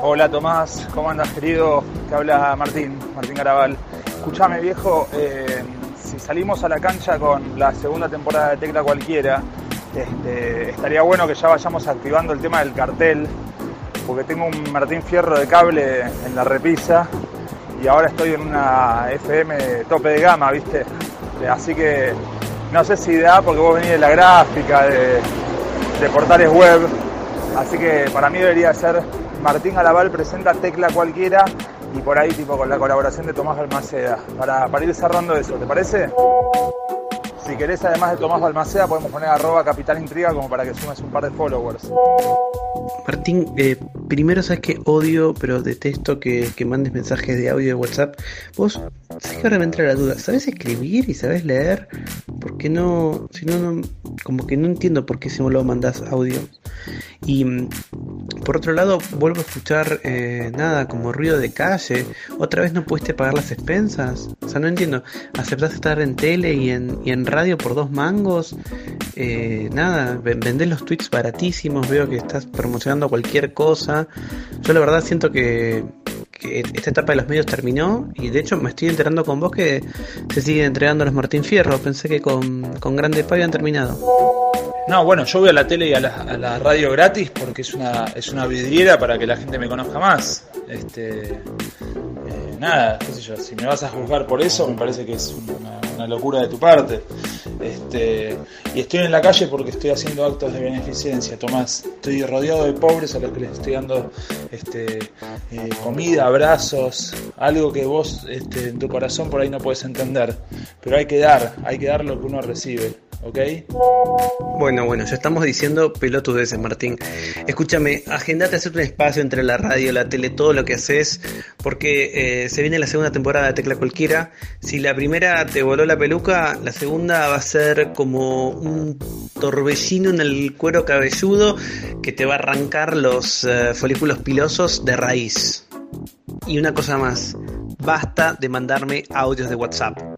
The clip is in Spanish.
Hola Tomás, ¿cómo andas querido? Te habla Martín, Martín Garabal. Escúchame viejo, eh, si salimos a la cancha con la segunda temporada de Tecla Cualquiera, este, estaría bueno que ya vayamos activando el tema del cartel, porque tengo un Martín Fierro de cable en la repisa y ahora estoy en una FM tope de gama, ¿viste? Así que no sé si da porque vos venís de la gráfica, de, de portales web, así que para mí debería ser Martín Alaval presenta Tecla Cualquiera y por ahí tipo con la colaboración de Tomás Balmaceda, para, para ir cerrando eso, ¿te parece? Si querés, además de Tomás Balmaceda, podemos poner arroba Capital Intriga como para que sumes un par de followers. Martín, eh, primero sabes que odio, pero detesto que, que, mandes mensajes de audio de WhatsApp. Vos, sabes que ahora me entra la duda, ¿sabes escribir y sabes leer? ¿Por qué no? Si no, no como que no entiendo por qué si me lo mandas audio. Y mm, por otro lado, vuelvo a escuchar eh, nada, como ruido de calle. ¿Otra vez no pudiste pagar las expensas? O sea, no entiendo. ¿Aceptás estar en tele y en, radio por dos mangos? Eh, nada, vendés los tweets baratísimos, veo que estás promocionando cualquier cosa. Yo la verdad siento que, que esta etapa de los medios terminó y de hecho me estoy enterando con vos que se siguen entregando los Martín Fierro. Pensé que con, con Grande Pa habían terminado. No, bueno, yo voy a la tele y a la, radio gratis porque es una, es una vidriera para que la gente me conozca más. Este, eh, nada, qué sé yo, si me vas a juzgar por eso, me parece que es una, una, locura de tu parte. Este, y estoy en la calle porque estoy haciendo actos de beneficencia, Tomás. Estoy rodeado de pobres a los que les estoy dando este, eh, comida, abrazos, algo que vos este, en tu corazón por ahí no puedes entender. Pero hay que dar, hay que dar lo que uno recibe. ¿Ok? Bueno, bueno, ya estamos diciendo pelotudeces, Martín. Escúchame, agendate a hacer un espacio entre la radio, la tele, todo lo que haces, porque eh, se viene la segunda temporada de Tecla Cualquiera. Si la primera te voló la peluca, la segunda va a ser como un torbellino en el cuero cabelludo que te va a arrancar los uh, folículos pilosos de raíz. Y una cosa más, basta de mandarme audios de WhatsApp.